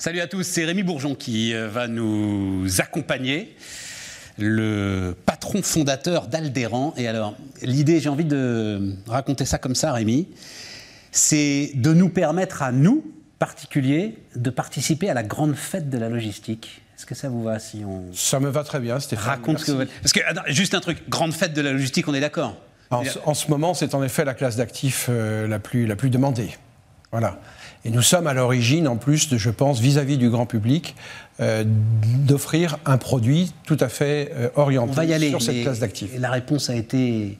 Salut à tous, c'est Rémi Bourgeon qui euh, va nous accompagner, le patron fondateur d'Aldéran. Et alors, l'idée, j'ai envie de raconter ça comme ça, Rémi, c'est de nous permettre à nous, particuliers, de participer à la grande fête de la logistique. Est-ce que ça vous va si on... Ça me va très bien, Stéphane. Raconte ce que vous... Parce que, juste un truc, grande fête de la logistique, on est d'accord en, en, ce moment, c'est en effet la classe d'actifs euh, la, plus, la plus demandée. Voilà. Et nous sommes à l'origine, en plus, de, je pense, vis-à-vis du grand public, euh, d'offrir un produit tout à fait euh, orienté On va y aller, sur cette classe d'actifs. La réponse a été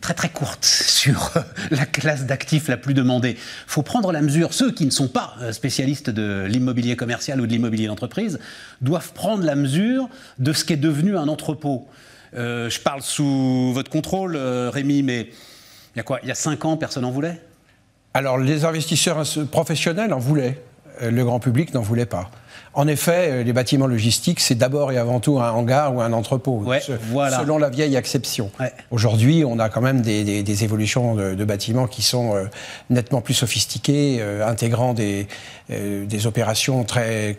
très très courte sur la classe d'actifs la plus demandée. Il faut prendre la mesure, ceux qui ne sont pas euh, spécialistes de l'immobilier commercial ou de l'immobilier d'entreprise doivent prendre la mesure de ce qu'est devenu un entrepôt. Euh, je parle sous votre contrôle, euh, Rémi, mais il y a quoi? Il y a 5 ans, personne n'en voulait? Alors, les investisseurs professionnels en voulaient. Euh, le grand public n'en voulait pas. En effet, euh, les bâtiments logistiques, c'est d'abord et avant tout un hangar ou un entrepôt, selon la vieille acception. Aujourd'hui, on a quand même des, évolutions de, bâtiments qui sont euh, nettement plus sophistiqués, intégrant des, des opérations très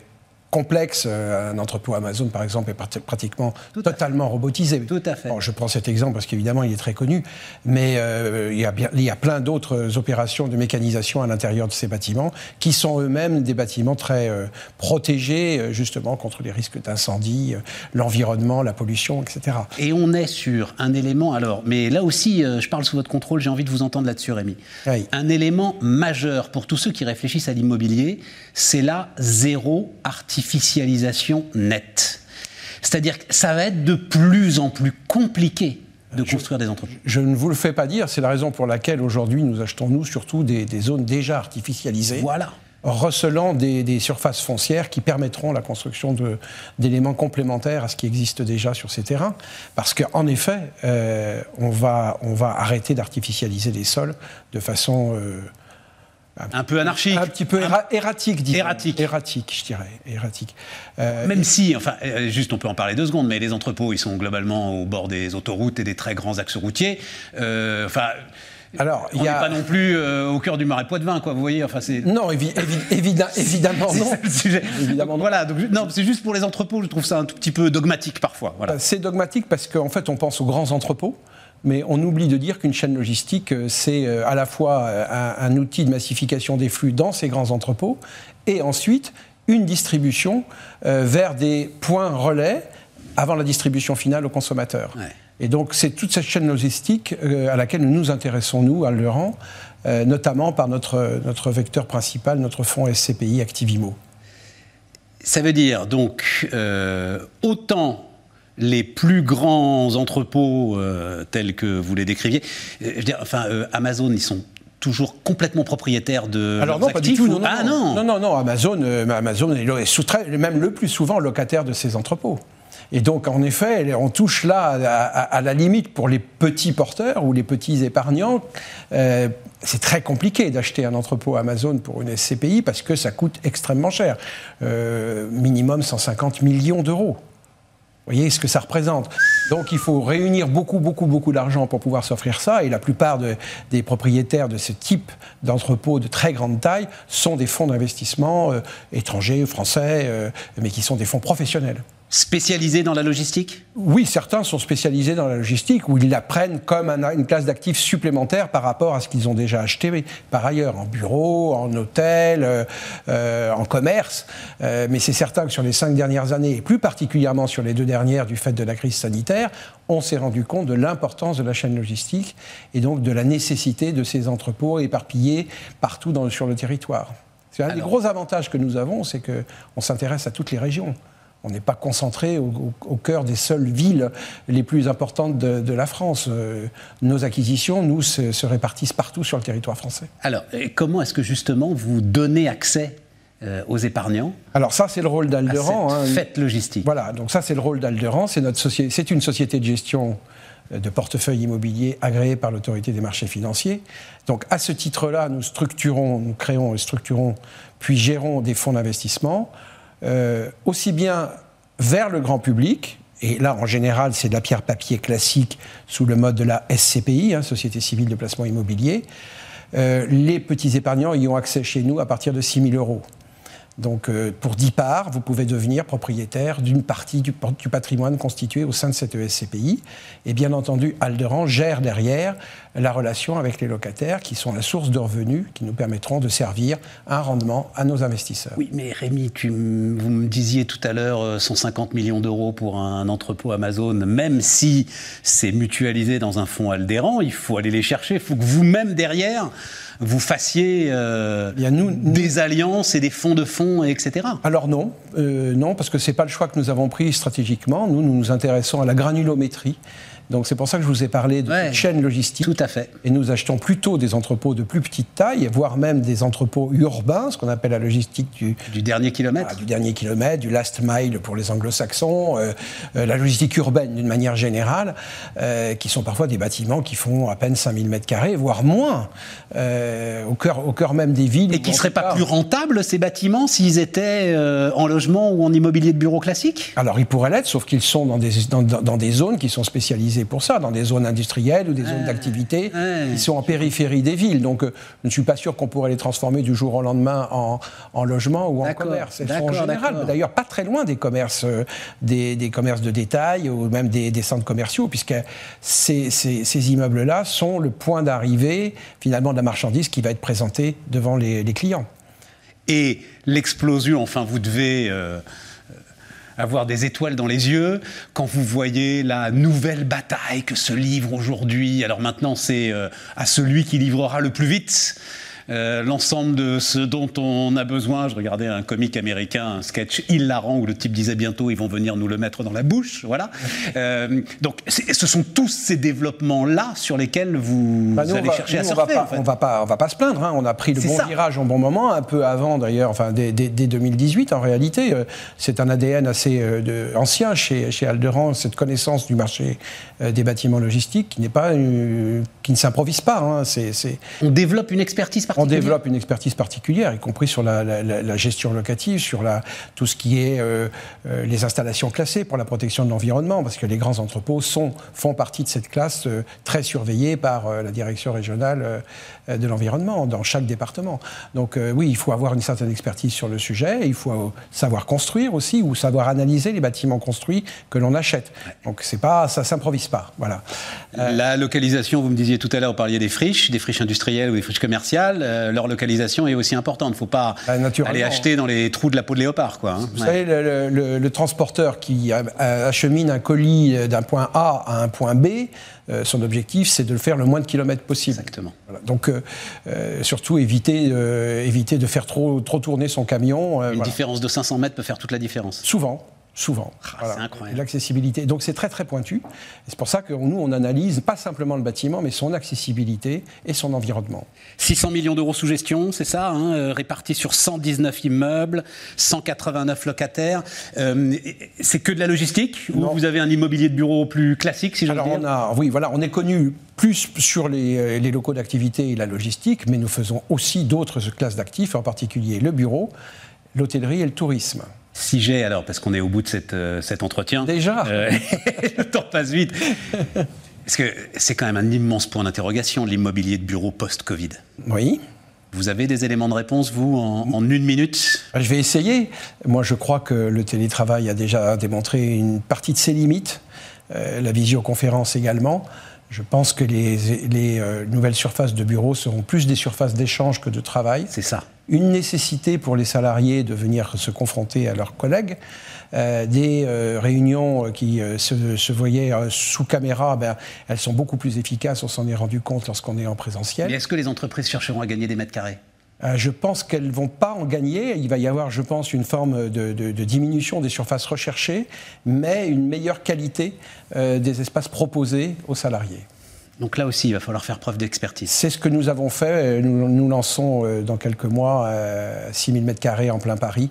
complexe. Euh, un entrepôt Amazon, par exemple, est pratiquement totalement robotisé. Tout à fait. je prends cet exemple parce qu'évidemment, il est très connu, mais euh, il, y a il, y a plein d'autres opérations de mécanisation à l'intérieur de ces bâtiments qui sont eux-mêmes des bâtiments très euh, protégés, justement, contre les risques d'incendie, l'environnement, la pollution, etc. Et on est sur un élément, alors, mais là aussi, je parle sous votre contrôle, j'ai envie de vous entendre là-dessus, Rémi. Un élément majeur pour tous ceux qui réfléchissent à l'immobilier, c'est la zéro artificialisation artificialisation nette. C'est-à-dire que ça va être de plus en plus compliqué de construire des entreprises. Je ne vous le fais pas dire, c'est la raison pour laquelle aujourd'hui nous achetons, nous, surtout des, zones déjà artificialisées. Voilà recelant des, surfaces foncières qui permettront la construction d'éléments complémentaires à ce qui existe déjà sur ces terrains. Parce qu'en effet, euh, on, va, on va arrêter d'artificialiser les sols de façon... Euh, un, peu anarchique. Un petit peu erratique, disons. Erratique. Erratique, je dirais. Erratique. Euh, Même si, enfin, euh, juste on peut en parler deux secondes, mais les entrepôts, ils sont globalement au bord des autoroutes et des très grands axes routiers. Euh, enfin. Alors, on n'est pas non plus au cœur du marais Poitevin, quoi. Vous voyez, enfin c'est. Non, évidemment non. le sujet. Évidemment Voilà. Donc, non, c'est juste pour les entrepôts. Je trouve ça un tout petit peu dogmatique parfois. Voilà. C'est dogmatique parce qu'en fait, on pense aux grands entrepôts mais on oublie de dire qu'une chaîne logistique, euh, c'est euh, à la fois euh, un, outil de massification des flux dans ces grands entrepôts, et ensuite une distribution vers des points relais avant la distribution finale au consommateur. Et donc c'est toute cette chaîne logistique à laquelle nous nous intéressons, nous, à Leran, notamment par notre, notre vecteur principal, notre fonds SCPI Activimo. Ça veut dire donc autant les plus grands entrepôts euh, tels que vous les décriviez, euh, je veux dire, enfin, euh, Amazon, ils sont toujours complètement propriétaires de Alors non, pas du tout. Non, ah non. Non, non, non. Amazon, Amazon est même le plus souvent locataire de ces entrepôts. Et donc, en effet, on touche là à, la limite pour les petits porteurs ou les petits épargnants. c'est très compliqué d'acheter un entrepôt Amazon pour une SCPI parce que ça coûte extrêmement cher. minimum 150 millions d'euros. Vous voyez ce que ça représente. Donc il faut réunir beaucoup, beaucoup, beaucoup d'argent pour pouvoir s'offrir ça. Et la plupart des propriétaires de ce type d'entrepôts de très grande taille sont des fonds d'investissement euh, étrangers, français, euh, mais qui sont des fonds professionnels. Spécialisés dans la logistique? Oui, certains sont spécialisés dans la logistique, où ils la prennent comme une classe d'actifs supplémentaire par rapport à ce qu'ils ont déjà acheté par ailleurs, en bureau, en hôtel, euh, euh, en commerce. Euh, mais c'est certain que sur les cinq dernières années, et plus particulièrement sur les deux dernières du fait de la crise sanitaire, on s'est rendu compte de l'importance de la chaîne logistique et donc de la nécessité de ces entrepôts éparpillés partout dans, sur le territoire. C'est un des gros avantages que nous avons, c'est qu'on s'intéresse à toutes les régions. On n'est pas concentré au, cœur des seules villes les plus importantes de, la France. Euh, nos acquisitions, nous, se, répartissent partout sur le territoire français. Alors, comment est-ce que justement vous donnez accès euh, aux épargnants Alors ça, c'est le rôle d'Alderan. Hein. Fête logistique? Voilà, donc ça, c'est le rôle d'Alderan. C'est c'est une société de gestion euh, de portefeuille immobilier agréée par l'autorité des marchés financiers. Donc à ce titre-là, nous structurons, nous créons et structurons, puis gérons des fonds d'investissement euh, aussi bien vers le grand public, et là en général c'est de la pierre papier classique sous le mode de la SCPI, hein, Société civile de placement immobilier, euh, les petits épargnants y ont accès chez nous à partir de 6 000 euros. Donc, euh, pour 10 parts, vous pouvez devenir propriétaire d'une partie du, patrimoine constitué au sein de cette ESCPI. Et bien entendu, Alderan gère derrière la relation avec les locataires, qui sont la source de revenus qui nous permettront de servir un rendement à nos investisseurs. Oui, mais Rémi, tu, vous me disiez tout à l'heure 150 euh, millions d'euros pour un entrepôt Amazon, même si c'est mutualisé dans un fonds Alderan, il faut aller les chercher. Il faut que vous-même derrière vous fassiez euh, des alliances et des fonds de fonds, etc. Alors non, euh, non, parce que ce n'est pas le choix que nous avons pris stratégiquement. Nous, nous nous intéressons à la granulométrie. Donc c'est pour ça que je vous ai parlé de chaîne logistique. Tout à fait. Et nous achetons plutôt des entrepôts de plus petite taille, voire même des entrepôts urbains, ce qu'on appelle la logistique du, du dernier kilomètre. du dernier kilomètre, du last mile pour les anglo-saxons, euh, euh, la logistique urbaine d'une manière générale, euh, qui sont parfois des bâtiments qui font à peine 5000 mètres carrés, voire moins, au, cœur, au cœur même des villes. Et qui ne seraient pas plus rentables, ces bâtiments, s'ils étaient en logement ou en immobilier de bureau classique? Alors ils pourraient l'être, sauf qu'ils sont dans des, dans, dans des zones qui sont spécialisées pour ça, dans des zones industrielles ou des zones d'activité qui sont en périphérie des villes. Donc euh, je ne suis pas sûr qu'on pourrait les transformer du jour au lendemain en, en logement ou en commerce. Elles sont en général, d'ailleurs, pas très loin des commerces, euh, des, commerces de détail ou même des, centres commerciaux, puisque ces, ces, immeubles-là sont le point d'arrivée finalement de la marchandise qui va être présentée devant les, clients. Et l'explosion, enfin, vous devez. Euh, avoir des étoiles dans les yeux quand vous voyez la nouvelle bataille que se livre aujourd'hui. Alors maintenant, c'est euh, à celui qui livrera le plus vite. Euh, l'ensemble de ce dont on a besoin. Je regardais un comique américain, un sketch hilarant où le type disait bientôt ils vont venir nous le mettre dans la bouche. Voilà. Euh, donc ce sont tous ces développements-là sur lesquels vous, bah, allez chercher à surfer. On va pas, on va pas, on va pas se plaindre. Hein. On a pris le bon virage en bon moment, un peu avant d'ailleurs, enfin dès, 2018 en réalité. Euh, c'est un ADN assez ancien chez, chez Alderan, cette connaissance du marché des bâtiments logistiques qui n'est pas, qui ne s'improvise pas. Hein. On développe une expertise on développe une expertise particulière, y compris sur la, gestion locative, sur la, tout ce qui est euh, euh, les installations classées pour la protection de l'environnement, parce que les grands entrepôts sont, font partie de cette classe euh, très surveillée par la direction régionale de l'environnement dans chaque département. Donc oui, il faut avoir une certaine expertise sur le sujet, il faut savoir construire aussi, ou savoir analyser les bâtiments construits que l'on achète. Donc c'est pas, ça s'improvise pas. Voilà. La localisation, vous me disiez tout à l'heure, vous parliez des friches, des friches industrielles ou des friches commerciales. Euh, leur localisation est aussi importante. Il ne faut pas bah, aller acheter dans les trous de la peau de léopard. Quoi, hein. Vous savez, le, transporteur qui achemine un colis d'un point A à un point B, euh, son objectif, c'est de le faire le moins de kilomètres possible. Exactement. Donc, euh, surtout, éviter, éviter de faire trop, trop tourner son camion. Une différence de 500 mètres peut faire toute la différence. Souvent souvent. Ah, c'est incroyable. L'accessibilité. Donc c'est très très pointu. C'est pour ça que nous, on analyse pas simplement le bâtiment, mais son accessibilité et son environnement. 600 millions d'euros sous gestion, c'est ça, hein, euh, répartis sur 119 immeubles, 189 locataires. Euh, c'est que de la logistique Ou vous avez un immobilier de bureau plus classique, si j'ose dire on a, Oui, voilà, on est connu plus sur les, euh, les locaux d'activité et la logistique, mais nous faisons aussi d'autres classes d'actifs, en particulier le bureau, l'hôtellerie et le tourisme. Si j'ai alors, parce qu'on est au bout de cette, euh, cet entretien. Déjà euh, Le temps passe vite. Parce que c'est quand même un immense point d'interrogation, l'immobilier de bureau post-Covid. Oui. Vous avez des éléments de réponse, vous, en, une minute? Je vais essayer. Moi, je crois que le télétravail a déjà démontré une partie de ses limites, euh, la visioconférence également. Je pense que les, les nouvelles surfaces de bureaux seront plus des surfaces d'échange que de travail. C'est ça une nécessité pour les salariés de venir se confronter à leurs collègues. Euh, des euh, réunions qui euh, se, voyaient sous caméra, ben, elles sont beaucoup plus efficaces, on s'en est rendu compte lorsqu'on est en présentiel. Mais est-ce que les entreprises chercheront à gagner des mètres carrés? Je pense qu'elles ne vont pas en gagner. Il va y avoir, je pense, une forme de, diminution des surfaces recherchées, mais une meilleure qualité des espaces proposés aux salariés. Donc là aussi, il va falloir faire preuve d'expertise. C'est ce que nous avons fait. Nous, nous lançons euh, dans quelques mois 6000 euh, m2 en plein Paris,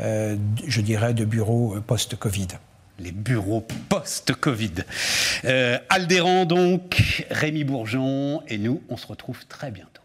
euh, je dirais, de bureaux post-Covid. Les bureaux post-Covid. Aldéran donc, Rémi Bourgeon, et nous, on se retrouve très bientôt.